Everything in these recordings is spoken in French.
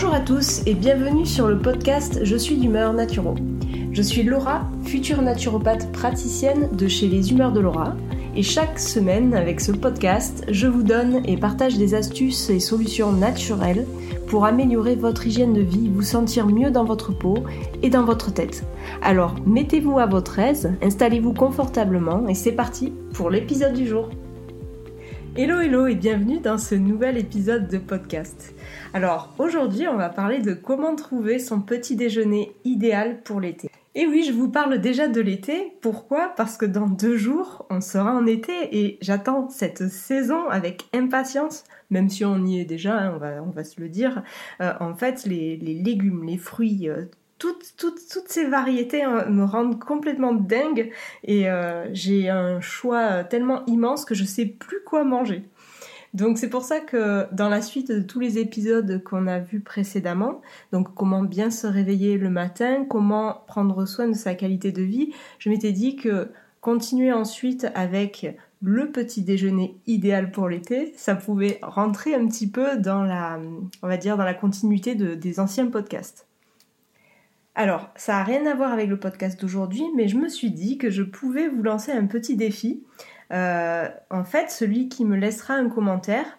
Bonjour à tous et bienvenue sur le podcast Je suis d'humeur naturo. Je suis Laura, future naturopathe praticienne de chez les Humeurs de Laura. Et chaque semaine, avec ce podcast, je vous donne et partage des astuces et solutions naturelles pour améliorer votre hygiène de vie, vous sentir mieux dans votre peau et dans votre tête. Alors, mettez-vous à votre aise, installez-vous confortablement et c'est parti pour l'épisode du jour. Hello hello et bienvenue dans ce nouvel épisode de podcast. Alors aujourd'hui on va parler de comment trouver son petit déjeuner idéal pour l'été. Et oui, je vous parle déjà de l'été. Pourquoi? Parce que dans deux jours, on sera en été et j'attends cette saison avec impatience, même si on y est déjà, hein, on, va, se le dire. Euh, en fait, les, légumes, les fruits, euh, toutes, toutes, ces variétés hein, me rendent complètement dingue et euh, j'ai un choix tellement immense que je sais plus quoi manger. Donc c'est pour ça que dans la suite de tous les épisodes qu'on a vus précédemment, donc comment bien se réveiller le matin, comment prendre soin de sa qualité de vie, je m'étais dit que continuer ensuite avec le petit déjeuner idéal pour l'été, ça pouvait rentrer un petit peu dans la, on va dire, dans la continuité des anciens podcasts. Alors, ça n'a rien à voir avec le podcast d'aujourd'hui, mais je me suis dit que je pouvais vous lancer un petit défi. Euh, en fait, celui qui me laissera un commentaire,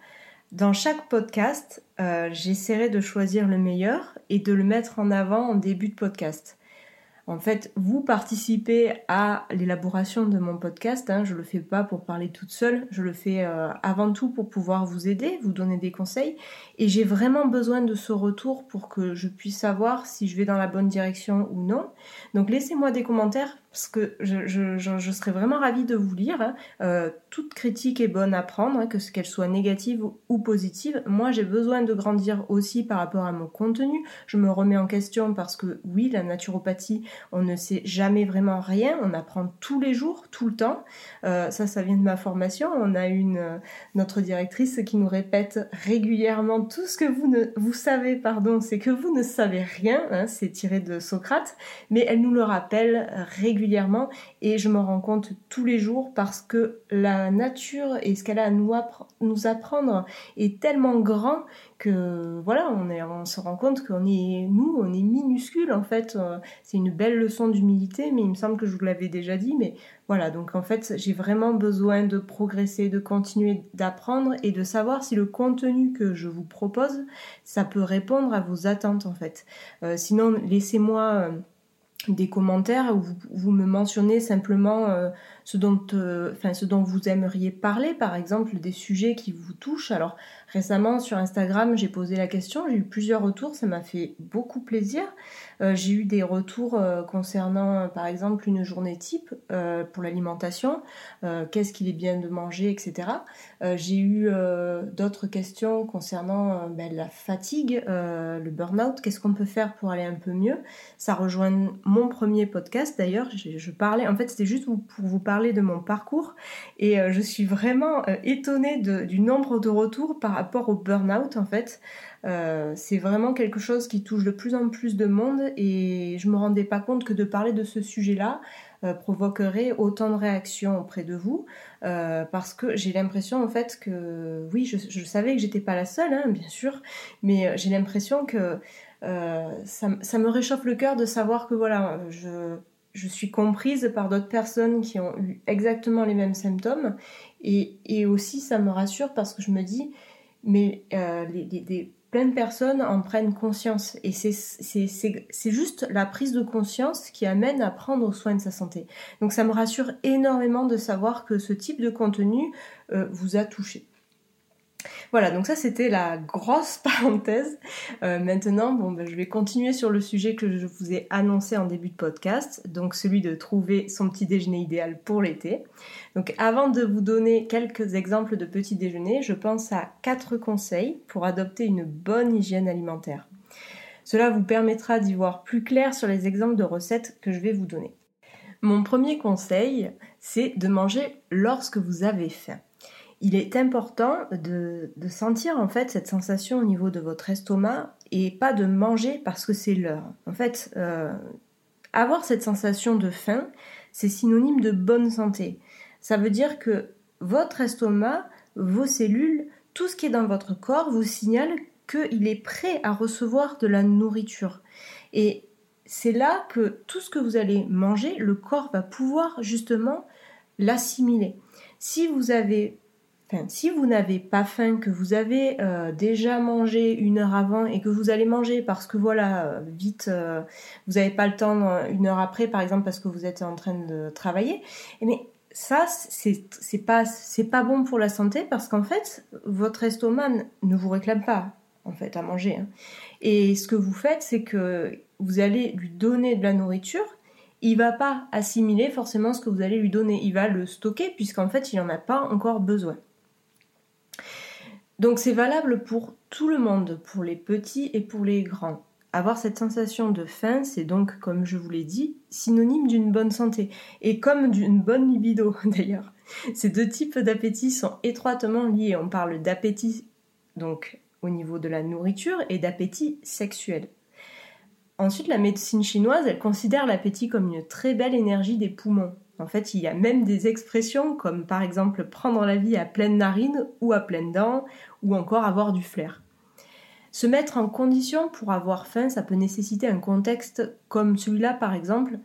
dans chaque podcast, euh, j'essaierai de choisir le meilleur et de le mettre en avant en début de podcast. En fait, vous participez à l'élaboration de mon podcast. Hein. Je le fais pas pour parler toute seule. Je le fais euh, avant tout pour pouvoir vous aider, vous donner des conseils. Et j'ai vraiment besoin de ce retour pour que je puisse savoir si je vais dans la bonne direction ou non. Donc laissez-moi des commentaires parce que je, serais vraiment ravie de vous lire. Hein. Euh, toute critique est bonne à prendre, hein, que qu'elle soit négative ou positive. Moi, j'ai besoin de grandir aussi par rapport à mon contenu. Je me remets en question parce que oui, la naturopathie, on ne sait jamais vraiment rien. On apprend tous les jours, tout le temps. Euh, ça, ça vient de ma formation. On a une euh, notre directrice qui nous répète régulièrement tout ce que vous ne vous savez, pardon, c'est que vous ne savez rien. Hein, c'est tiré de Socrate, mais elle nous le rappelle régulièrement et je me rends compte tous les jours parce que la nature et ce qu'elle a à nous, apprendre est tellement grand que voilà, on se rend compte qu'on est, nous, on est minuscule en fait. Euh, c'est une belle leçon d'humilité, mais il me semble que je vous l'avais déjà dit. Mais voilà, donc en fait, j'ai vraiment besoin de progresser, de continuer d'apprendre et de savoir si le contenu que je vous propose, ça peut répondre à vos attentes en fait. Euh, sinon, laissez-moi euh, des commentaires où vous, me mentionnez simplement euh, ce, dont, euh, ce dont vous aimeriez parler, par exemple des sujets qui vous touchent. Alors récemment sur Instagram, j'ai posé la question, j'ai eu plusieurs retours, ça m'a fait beaucoup plaisir. Euh, j'ai eu des retours concernant par exemple une journée type pour l'alimentation, qu'est-ce qu'il est bien de manger, etc. j'ai eu d'autres questions concernant ben, la fatigue, le burn-out, qu'est-ce qu'on peut faire pour aller un peu mieux. Ça rejoint mon premier podcast d'ailleurs, je, parlais, en fait c'était juste pour vous parler de mon parcours et euh, je suis vraiment euh, étonnée du nombre de retours par rapport au burn-out en fait. Euh, c'est vraiment quelque chose qui touche de plus en plus de monde et je me rendais pas compte que de parler de ce sujet-là provoquerait autant de réactions auprès de vous parce que j'ai l'impression en fait que oui je, savais que j'étais pas la seule hein, bien sûr mais j'ai l'impression que euh, ça, me réchauffe le cœur de savoir que voilà, je, je suis comprise par d'autres personnes qui ont eu exactement les mêmes symptômes. Et, aussi, ça me rassure parce que je me dis, mais euh, les, plein de personnes en prennent conscience. Et c'est juste la prise de conscience qui amène à prendre soin de sa santé. Donc ça me rassure énormément de savoir que ce type de contenu euh, vous a touché. Voilà, donc ça c'était la grosse parenthèse. Euh, maintenant, bon, ben, je vais continuer sur le sujet que je vous ai annoncé en début de podcast, donc celui de trouver son petit déjeuner idéal pour l'été. Donc avant de vous donner quelques exemples de petits déjeuners, je pense à quatre conseils pour adopter une bonne hygiène alimentaire. Cela vous permettra d'y voir plus clair sur les exemples de recettes que je vais vous donner. Mon premier conseil, c'est de manger lorsque vous avez faim il est important de, sentir en fait cette sensation au niveau de votre estomac et pas de manger parce que c'est l'heure. En fait, euh, avoir cette sensation de faim, c'est synonyme de bonne santé. Ça veut dire que votre estomac, vos cellules, tout ce qui est dans votre corps vous signale qu'il est prêt à recevoir de la nourriture. Et c'est là que tout ce que vous allez manger, le corps va pouvoir justement l'assimiler. Si vous avez si vous n'avez pas faim, que vous avez euh, déjà mangé une heure avant et que vous allez manger parce que voilà, euh, vite, euh, vous n'avez pas le temps une heure après, par exemple, parce que vous êtes en train de travailler, mais eh ça, c'est pas, pas bon pour la santé parce qu'en fait, votre estomac ne vous réclame pas, en fait, à manger. Hein. Et ce que vous faites, c'est que vous allez lui donner de la nourriture il va pas assimiler forcément ce que vous allez lui donner, il va le stocker puisqu'en fait il n'en a pas encore besoin. Donc c'est valable pour tout le monde, pour les petits et pour les grands. Avoir cette sensation de faim, c'est donc, comme je vous l'ai dit, synonyme d'une bonne santé, et comme d'une bonne libido d'ailleurs. Ces deux types d'appétit sont étroitement liés. On parle d'appétit, donc au niveau de la nourriture, et d'appétit sexuel. Ensuite, la médecine chinoise, elle considère l'appétit comme une très belle énergie des poumons. En fait, il y a même des expressions comme par exemple prendre la vie à pleine narine ou à pleines dents, ou encore avoir du flair. Se mettre en condition pour avoir faim, ça peut nécessiter un contexte comme celui-là par exemple.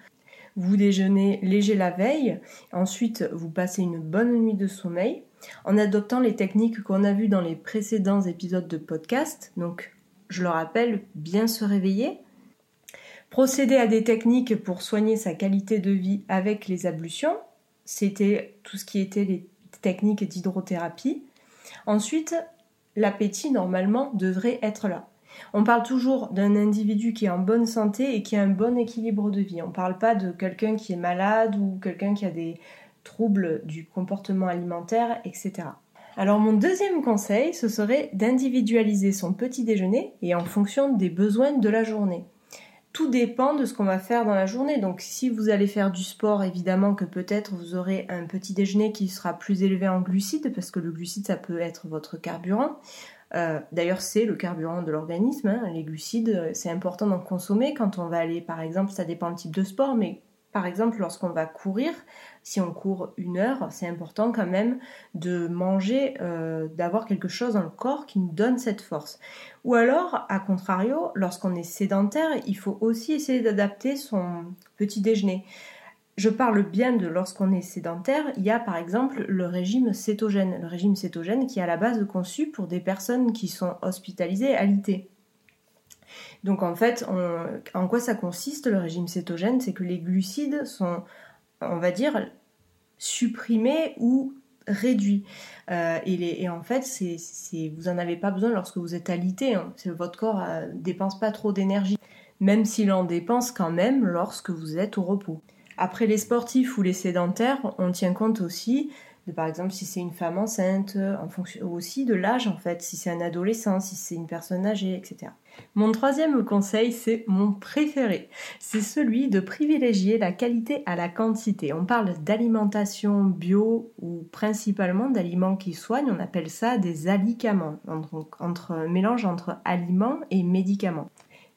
Vous déjeunez léger la veille, ensuite vous passez une bonne nuit de sommeil en adoptant les techniques qu'on a vues dans les précédents épisodes de podcast. Donc, je le rappelle, bien se réveiller, Procéder à des techniques pour soigner sa qualité de vie avec les ablutions, c'était tout ce qui était les techniques d'hydrothérapie. Ensuite, l'appétit normalement devrait être là. On parle toujours d'un individu qui est en bonne santé et qui a un bon équilibre de vie. On ne parle pas de quelqu'un qui est malade ou quelqu'un qui a des troubles du comportement alimentaire, etc. Alors mon deuxième conseil, ce serait d'individualiser son petit déjeuner et en fonction des besoins de la journée tout dépend de ce qu'on va faire dans la journée. Donc si vous allez faire du sport, évidemment que peut-être vous aurez un petit déjeuner qui sera plus élevé en glucides, parce que le glucide, ça peut être votre carburant. Euh, d'ailleurs, c'est le carburant de l'organisme. Hein. Les glucides, c'est important d'en consommer quand on va aller, par exemple, ça dépend du type de sport, mais par exemple, lorsqu'on va courir, si on court une heure, c'est important quand même de manger, euh, d'avoir quelque chose dans le corps qui nous donne cette force. Ou alors, à contrario, lorsqu'on est sédentaire, il faut aussi essayer d'adapter son petit déjeuner. Je parle bien de lorsqu'on est sédentaire, il y a par exemple le régime cétogène. Le régime cétogène qui est à la base conçu pour des personnes qui sont hospitalisées l'IT. Donc en fait, en quoi ça consiste le régime cétogène? C'est que les glucides sont, on va dire, supprimés ou réduits. Euh, et, en fait, vous n'en avez pas besoin lorsque vous êtes alité. Hein. Votre corps euh, dépense pas trop d'énergie, même s'il en dépense quand même lorsque vous êtes au repos. Après les sportifs ou les sédentaires, on tient compte aussi par exemple si c'est une femme enceinte, en fonction aussi de l'âge en fait, si c'est un adolescent, si c'est une personne âgée, etc. Mon troisième conseil, c'est mon préféré. C'est celui de privilégier la qualité à la quantité. On parle d'alimentation bio ou principalement d'aliments qui soignent, on appelle ça des alicaments, entre, entre mélange entre aliments et médicaments.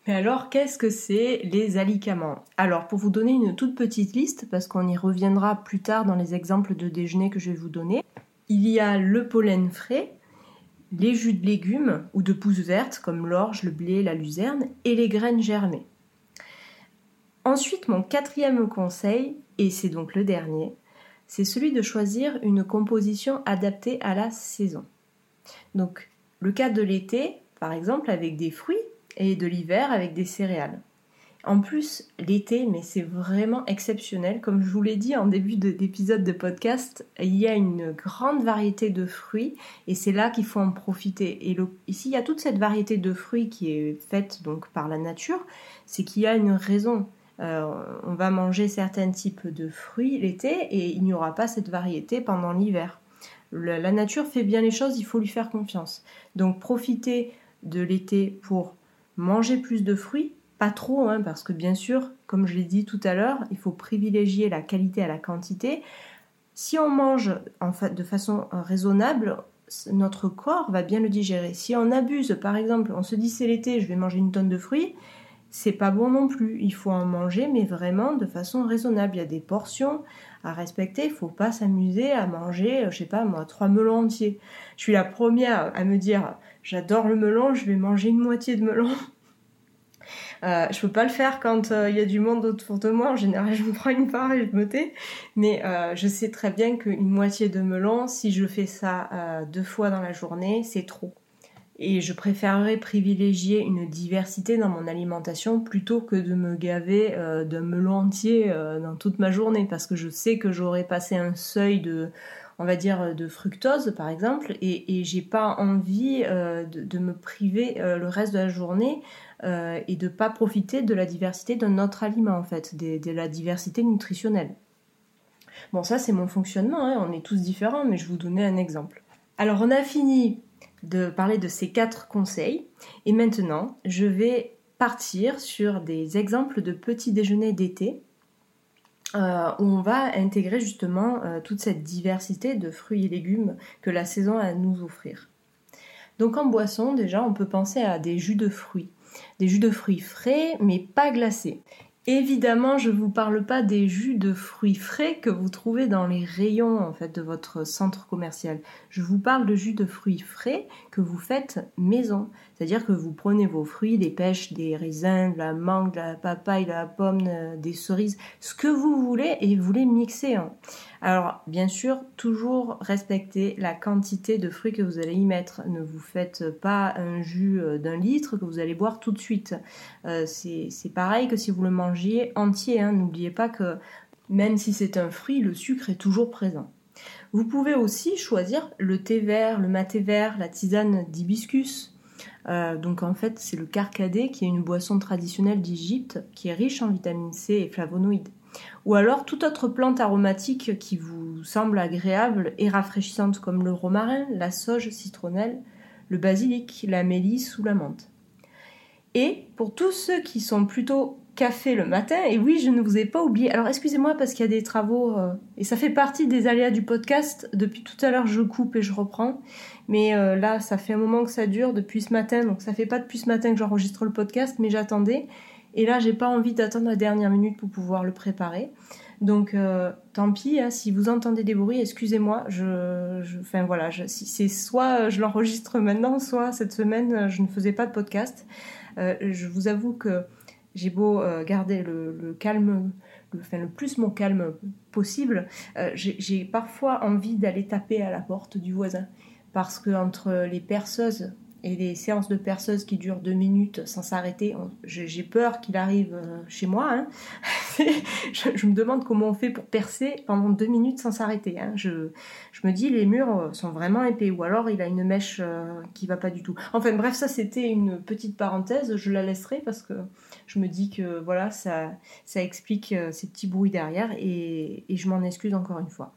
Alors, qu'est-ce que c'est les alicaments? Alors, pour vous donner une toute petite liste, parce qu'on y reviendra plus tard dans les exemples de déjeuner que je vais vous donner, il y a le pollen frais, les jus de légumes ou de pousses vertes comme l'orge, le blé, la luzerne et les graines germées. Ensuite, mon quatrième conseil, et c'est donc le dernier, c'est celui de choisir une composition adaptée à la saison. Donc, le cas de l'été, par exemple, avec des fruits, et de l'hiver avec des céréales. En plus, l'été, mais c'est vraiment exceptionnel. Comme je vous l'ai dit en début d'épisode de, podcast, il y a une grande variété de fruits et c'est là qu'il faut en profiter. Et ici, il y a toute cette variété de fruits qui est faite donc par la nature, c'est qu'il y a une raison. Euh, on va manger certains types de fruits l'été et il n'y aura pas cette variété pendant l'hiver. La nature fait bien les choses, il faut lui faire confiance. Donc profitez de l'été pour Manger plus de fruits, pas trop, hein, parce que bien sûr, comme je l'ai dit tout à l'heure, il faut privilégier la qualité à la quantité. Si on mange en de façon raisonnable, notre corps va bien le digérer. Si on abuse, par exemple, on se dit c'est l'été, je vais manger une tonne de fruits, c'est pas bon non plus. Il faut en manger, mais vraiment de façon raisonnable. Il y a des portions à respecter. Il faut pas s'amuser à manger, je sais pas moi, trois melons entiers. Je suis la première à me dire j'adore le melon, je vais manger une moitié de melon. Euh, je peux pas le faire quand euh, il y a du monde autour de moi. En général, je me prends une part et je me tais. Mais euh, je sais très bien qu'une moitié de melon, si je fais ça deux fois dans la journée, c'est trop. Et je préférerais privilégier une diversité dans mon alimentation plutôt que de me gaver d'un melon entier dans toute ma journée parce que je sais que j'aurais passé un seuil de on va dire de fructose par exemple et, j'ai pas envie de, me priver le reste de la journée euh, et de pas profiter de la diversité de notre aliment en fait, de, la diversité nutritionnelle. Bon, ça c'est mon fonctionnement, hein, on est tous différents, mais je vous donnais un exemple. Alors on a fini de parler de ces quatre conseils et maintenant je vais partir sur des exemples de petits déjeuners d'été euh, on va intégrer justement euh, toute cette diversité de fruits et légumes que la saison a à nous offrir. Donc en boisson, déjà, on peut penser à des jus de fruits des jus de fruits frais mais pas glacés. Évidemment, je ne vous parle pas des jus de fruits frais que vous trouvez dans les rayons en fait de votre centre commercial. Je vous parle de jus de fruits frais vous faites maison. C'est-à-dire que vous prenez vos fruits, des pêches, des raisins, de la mangue, de la papaye, de la pomme, euh, des cerises, ce que vous voulez et vous les mixez. Alors, bien sûr, toujours respecter la quantité de fruits que vous allez y mettre. Ne vous faites pas un jus euh, d'un litre que vous allez boire tout de suite. Euh, c'est pareil que si vous le mangiez entier. Hein. N'oubliez pas que même si c'est un fruit, le sucre est toujours présent. Vous pouvez aussi choisir le thé vert, le maté vert, la tisane d'hibiscus. Euh, donc en fait, c'est le carcadé qui est une boisson traditionnelle d'Égypte qui est riche en vitamine C et flavonoïdes ou alors toute autre plante aromatique qui vous semble agréable et rafraîchissante comme le romarin, la sauge citronnelle, le basilic, la mélisse ou la menthe. Et pour tous ceux qui sont plutôt café le matin, et oui, je ne vous ai pas oublié. Alors excusez-moi parce qu'il y a des travaux, euh, et ça fait partie des aléas du podcast. Depuis tout à l'heure, je coupe et je reprends. Mais euh, là, ça fait un moment que ça dure depuis ce matin, donc ça fait pas depuis ce matin que j'enregistre le podcast, mais j'attendais. Et là, j'ai pas envie d'attendre la dernière minute pour pouvoir le préparer. Donc, euh, tant pis, hein, si vous entendez des bruits, excusez-moi. Je, enfin voilà, c'est soit je l'enregistre maintenant, soit cette semaine je ne faisais pas de podcast. je vous avoue que j'ai beau garder le, calme, le, enfin, le plus mon calme possible, j'ai parfois envie d'aller taper à la porte du voisin parce que entre les perceuses et les séances de perceuse qui durent deux minutes sans s'arrêter, j'ai peur qu'il arrive euh, chez moi. Hein. je, me demande comment on fait pour percer pendant deux minutes sans s'arrêter. Hein. Je, me dis les murs euh, sont vraiment épais ou alors il a une mèche euh, qui va pas du tout. Enfin bref, ça c'était une petite parenthèse. Je la laisserai parce que je me dis que voilà ça, ça explique ces petits bruits derrière et, je m'en excuse encore une fois.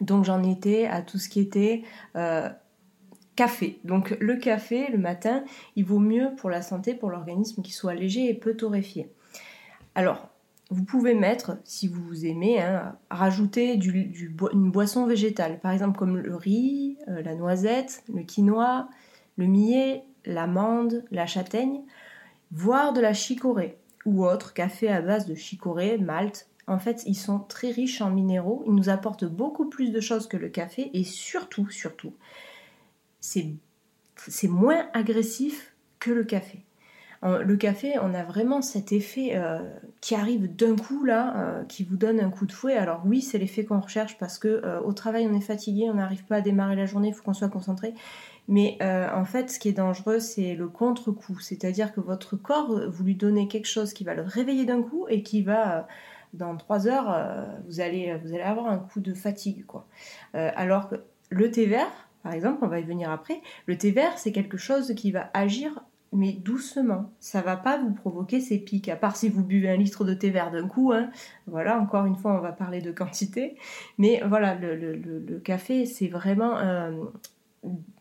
Donc j'en étais à tout ce qui était café. Donc le café le matin, il vaut mieux pour la santé, pour l'organisme, qu'il soit léger et peu torréfié. Alors, vous pouvez mettre, si vous aimez, hein, rajouter une boisson végétale, par exemple comme le riz, euh, la noisette, le quinoa, le millet, l'amande, la châtaigne, voire de la chicorée ou autre café à base de chicorée, malt. En fait, ils sont très riches en minéraux, ils nous apportent beaucoup plus de choses que le café et surtout, surtout, c'est moins agressif que le café. Le café, on a vraiment cet effet euh, qui arrive d'un coup là, euh, qui vous donne un coup de fouet. Alors oui, c'est l'effet qu'on recherche parce que euh, au travail on est fatigué, on n'arrive pas à démarrer la journée, il faut qu'on soit concentré. Mais en fait, ce qui est dangereux, c'est le contre-coup, c'est-à-dire que votre corps, vous lui donnez quelque chose qui va le réveiller d'un coup et qui va dans trois heures, vous allez avoir un coup de fatigue alors que le thé vert, par exemple, on va y venir après, le thé vert, c'est quelque chose qui va agir mais doucement. Ça va pas vous provoquer ces pics, à part si vous buvez un litre de thé vert d'un coup. Hein. Voilà, encore une fois, on va parler de quantité. Mais voilà, le, café, c'est vraiment... Euh,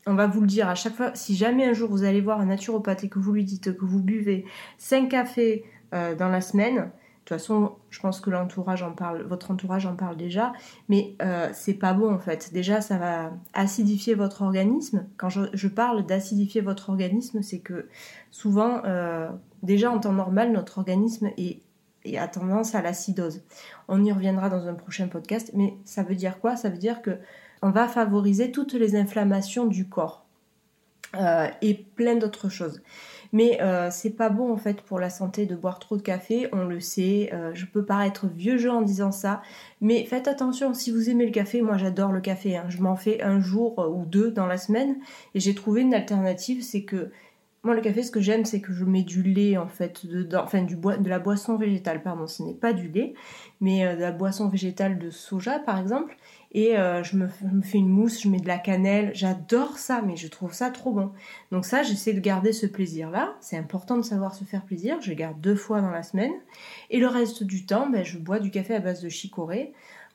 on va vous le dire à chaque fois, si jamais un jour vous allez voir un naturopathe et que vous lui dites que vous buvez 5 cafés euh, dans la semaine, façon, je pense que l'entourage en parle, votre entourage en parle déjà, mais euh, c'est pas bon en fait. Déjà, ça va acidifier votre organisme. Quand je, parle d'acidifier votre organisme, c'est que souvent, euh, déjà en temps normal, notre organisme est, a tendance à l'acidose. On y reviendra dans un prochain podcast, mais ça veut dire quoi? Ça veut dire que on va favoriser toutes les inflammations du corps. et plein d'autres choses. Mais euh, c'est pas bon en fait pour la santé de boire trop de café, on le sait. Euh, je peux paraître vieux jeu en disant ça, mais faites attention si vous aimez le café. Moi j'adore le café, hein. je m'en fais un jour ou deux dans la semaine et j'ai trouvé une alternative, c'est que moi, le café, ce que j'aime, c'est que je mets du lait, en fait, dedans, enfin, du de la boisson végétale, pardon, ce n'est pas du lait, mais euh, de la boisson végétale de soja, par exemple, et euh, je, me, fais une mousse, je mets de la cannelle, j'adore ça, mais je trouve ça trop bon. Donc ça, j'essaie de garder ce plaisir-là, c'est important de savoir se faire plaisir, je garde deux fois dans la semaine, et le reste du temps, ben, je bois du café à base de chicorée,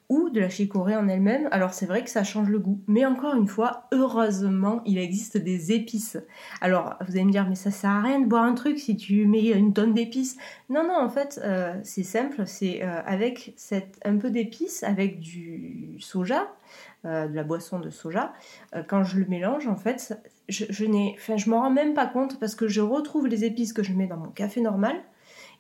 ou de la chicorée en elle-même. Alors c'est vrai que ça change le goût, mais encore une fois, heureusement, il existe des épices. Alors vous allez me dire, mais ça sert à rien de boire un truc si tu mets une tonne d'épices. Non, non, en fait, euh, c'est simple, c'est euh, avec un peu d'épices, avec du soja, euh, de la boisson de soja, quand je le mélange, en fait, je, je n'ai, enfin, je m'en rends même pas compte parce que je retrouve les épices que je mets dans mon café normal.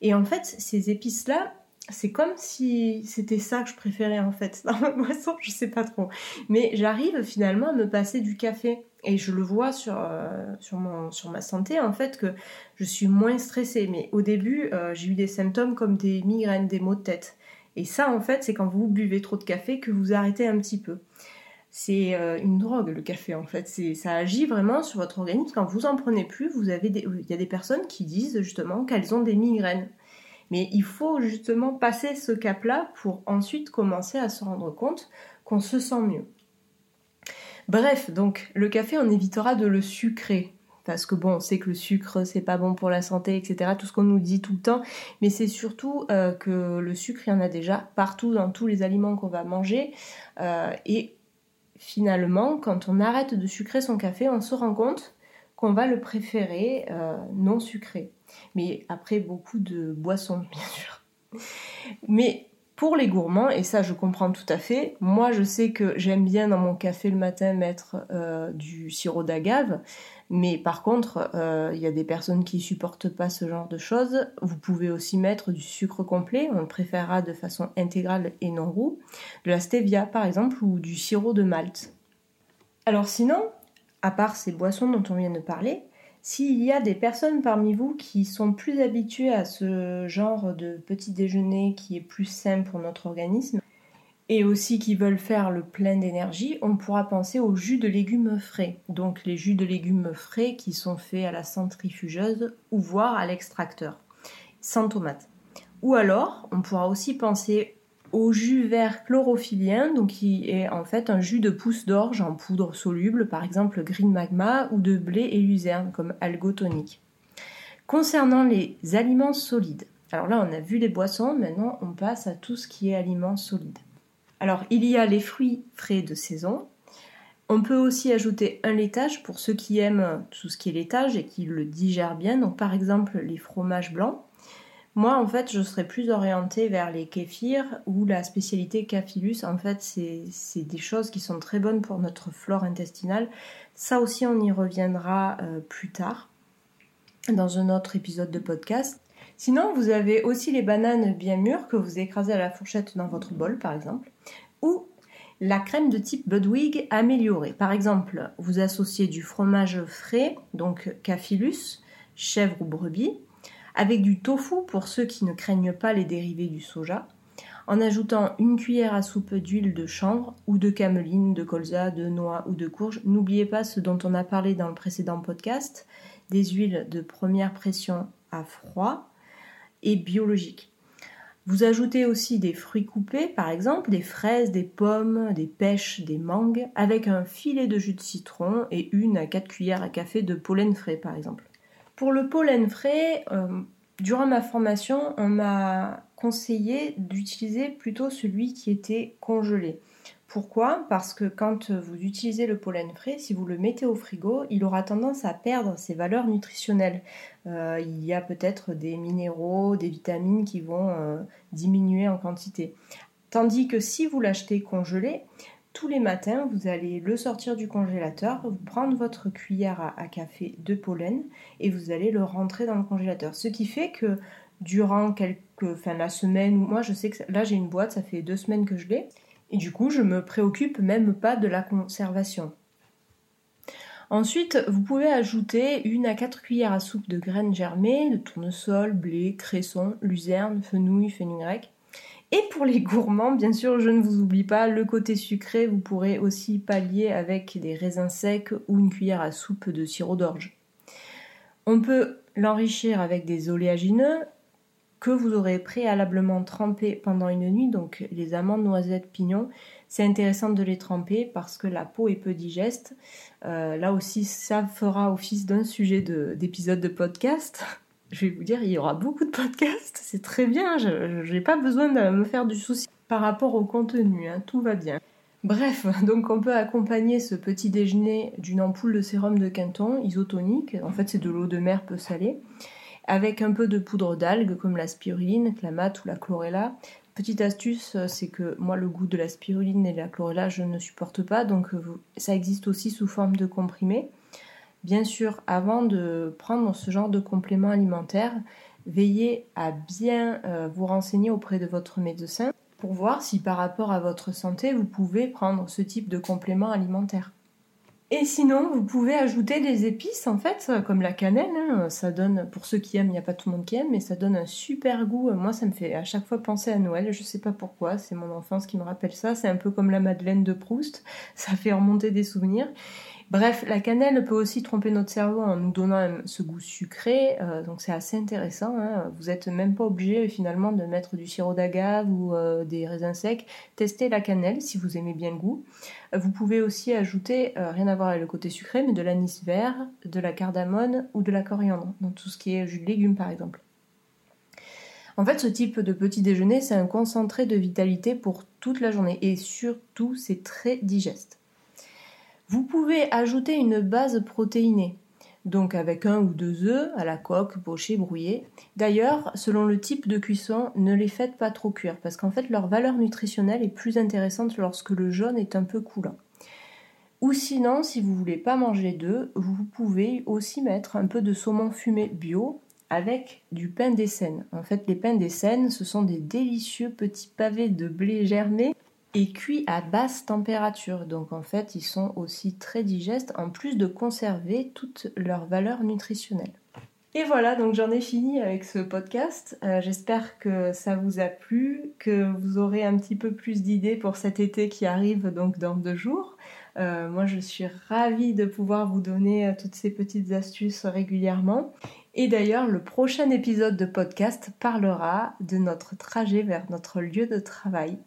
Et en fait, ces épices-là, c'est comme si c'était ça que je préférais en fait dans ma boisson, je sais pas trop. Mais j'arrive finalement à me passer du café et je le vois sur, euh, ma santé en fait que je suis moins stressée. Mais au début, euh, j'ai eu des symptômes comme des migraines, des maux de tête. Et ça en fait, c'est quand vous buvez trop de café que vous arrêtez un petit peu. C'est euh, une drogue le café en fait, ça agit vraiment sur votre organisme. Quand vous en prenez plus, vous avez il y a des personnes qui disent justement qu'elles ont des migraines. Mais il faut justement passer ce cap-là pour ensuite commencer à se rendre compte qu'on se sent mieux. Bref, donc le café, on évitera de le sucrer. Parce que bon, on sait que le sucre, c'est pas bon pour la santé, etc. Tout ce qu'on nous dit tout le temps. Mais c'est surtout euh, que le sucre, il y en a déjà partout dans tous les aliments qu'on va manger. Euh, et finalement, quand on arrête de sucrer son café, on se rend compte qu'on va le préférer euh, non sucré mais après beaucoup de boissons, bien sûr. Mais pour les gourmands, et ça je comprends tout à fait, moi je sais que j'aime bien dans mon café le matin mettre euh, du sirop d'agave, mais par contre, euh, il y a des personnes qui supportent pas ce genre de choses. Vous pouvez aussi mettre du sucre complet, on le préférera de façon intégrale et non roux, de la stevia par exemple, ou du sirop de malt. Alors sinon, à part ces boissons dont on vient de parler, s'il y a des personnes parmi vous qui sont plus habituées à ce genre de petit déjeuner qui est plus sain pour notre organisme, et aussi qui veulent faire le plein d'énergie, on pourra penser aux jus de légumes frais. Donc les jus de légumes frais qui sont faits à la centrifugeuse ou voire à l'extracteur, sans tomate. Ou alors, on pourra aussi penser au jus vert chlorophylien, donc qui est en fait un jus de pousse d'orge en poudre soluble, par exemple green magma, ou de blé et luzerne comme algotonique. Concernant les aliments solides, alors là on a vu les boissons, maintenant on passe à tout ce qui est aliments solides. Alors il y a les fruits frais de saison. On peut aussi ajouter un laitage pour ceux qui aiment tout ce qui est laitage et qui le digèrent bien, donc par exemple les fromages blancs. Moi, en fait, je serais plus orientée vers les kéfirs ou la spécialité Cafilus. En fait, c'est des choses qui sont très bonnes pour notre flore intestinale. Ça aussi, on y reviendra euh, plus tard dans un autre épisode de podcast. Sinon, vous avez aussi les bananes bien mûres que vous écrasez à la fourchette dans votre bol, par exemple, ou la crème de type Budwig améliorée. Par exemple, vous associez du fromage frais, donc Cafilus, chèvre ou brebis, avec du tofu pour ceux qui ne craignent pas les dérivés du soja, en ajoutant une cuillère à soupe d'huile de chanvre ou de cameline, de colza, de noix ou de courge. N'oubliez pas ce dont on a parlé dans le précédent podcast, des huiles de première pression à froid et biologiques. Vous ajoutez aussi des fruits coupés, par exemple des fraises, des pommes, des pêches, des mangues, avec un filet de jus de citron et une à quatre cuillères à café de pollen frais, par exemple. Pour le pollen frais, euh, durant ma formation, on m'a conseillé d'utiliser plutôt celui qui était congelé. Pourquoi? Parce que quand vous utilisez le pollen frais, si vous le mettez au frigo, il aura tendance à perdre ses valeurs nutritionnelles. Euh, il y a peut-être des minéraux, des vitamines qui vont euh, diminuer en quantité. Tandis que si vous l'achetez congelé, tous les matins, vous allez le sortir du congélateur, prendre votre cuillère à, café de pollen et vous allez le rentrer dans le congélateur. Ce qui fait que durant quelques, enfin la semaine, moi je sais que là j'ai une boîte, ça fait deux semaines que je l'ai, et du coup je me préoccupe même pas de la conservation. Ensuite, vous pouvez ajouter une à 4 cuillères à soupe de graines germées, de tournesol, blé, cresson, luzerne, fenouil, fenugrec. Et pour les gourmands, bien sûr, je ne vous oublie pas, le côté sucré, vous pourrez aussi pallier avec des raisins secs ou une cuillère à soupe de sirop d'orge. On peut l'enrichir avec des oléagineux que vous aurez préalablement trempés pendant une nuit, donc les amandes, noisettes, pignons. C'est intéressant de les tremper parce que la peau est peu digeste. Euh, là aussi, ça fera office d'un sujet d'épisode de, podcast. Je vais vous dire, il y aura beaucoup de podcasts, c'est très bien, je n'ai pas besoin de me faire du souci par rapport au contenu, hein. tout va bien. Bref, donc on peut accompagner ce petit déjeuner d'une ampoule de sérum de Quinton isotonique, en fait c'est de l'eau de mer peu salée, avec un peu de poudre d'algues comme la spiruline, la ou la chlorella, Petite astuce, c'est que moi le goût de la spiruline et la chlorella je ne supporte pas, donc euh, ça existe aussi sous forme de comprimé. Bien sûr, avant de prendre ce genre de complément alimentaire, veillez à bien euh, vous renseigner auprès de votre médecin pour voir si par rapport à votre santé vous pouvez prendre ce type de complément alimentaire. Et sinon, vous pouvez ajouter des épices, en fait, comme la cannelle. Hein. Ça donne, pour ceux qui aiment, il n'y a pas tout le monde qui aime, mais ça donne un super goût. Moi, ça me fait à chaque fois penser à Noël. Je sais pas pourquoi, c'est mon enfance qui me rappelle ça. C'est un peu comme la Madeleine de Proust. Ça fait remonter des souvenirs. Bref, la cannelle peut aussi tromper notre cerveau en nous donnant ce goût sucré, euh, donc c'est assez intéressant. Hein. Vous n'êtes même pas obligé finalement de mettre du sirop d'agave ou euh, des raisins secs. Testez la cannelle si vous aimez bien le goût. Vous pouvez aussi ajouter, euh, rien à voir avec le côté sucré, mais de l'anis vert, de la cardamone ou de la coriandre, dans tout ce qui est jus de légumes par exemple. En fait, ce type de petit déjeuner, c'est un concentré de vitalité pour toute la journée et surtout, c'est très digeste. Vous pouvez ajouter une base protéinée, donc avec un ou deux œufs à la coque, pochés, brouillés. D'ailleurs, selon le type de cuisson, ne les faites pas trop cuire parce qu'en fait leur valeur nutritionnelle est plus intéressante lorsque le jaune est un peu coulant. Ou sinon, si vous voulez pas manger d'œufs, vous pouvez aussi mettre un peu de saumon fumé bio avec du pain d'Essène. En fait, les pains d'Essène, ce sont des délicieux petits pavés de blé germé et cuits à basse température. Donc en fait, ils sont aussi très digestes en plus de conserver toute leur valeur nutritionnelle. Et voilà, donc j'en ai fini avec ce podcast. Euh, j'espère que ça vous a plu, que vous aurez un petit peu plus d'idées pour cet été qui arrive donc dans deux jours. Euh, moi, je suis ravie de pouvoir vous donner euh, toutes ces petites astuces régulièrement. Et d'ailleurs, le prochain épisode de podcast parlera de notre trajet vers notre lieu de travail.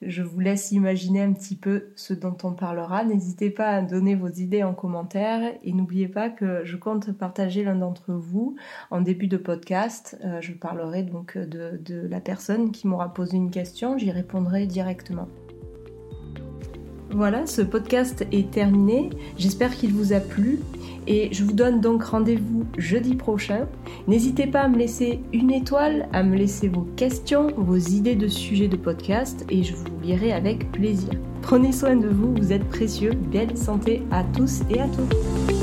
Je vous laisse imaginer un petit peu ce dont on parlera. N'hésitez pas à donner vos idées en commentaire et n'oubliez pas que je compte partager l'un d'entre vous en début de podcast. Euh, je parlerai donc de, de la personne qui m'aura posé une question. J'y répondrai directement. Voilà, ce podcast est terminé. J'espère qu'il vous a plu et je vous donne donc rendez-vous jeudi prochain. N'hésitez pas à me laisser une étoile, à me laisser vos questions, vos idées de sujets de podcast et je vous lirai avec plaisir. Prenez soin de vous, vous êtes précieux. Belle santé à tous et à toutes.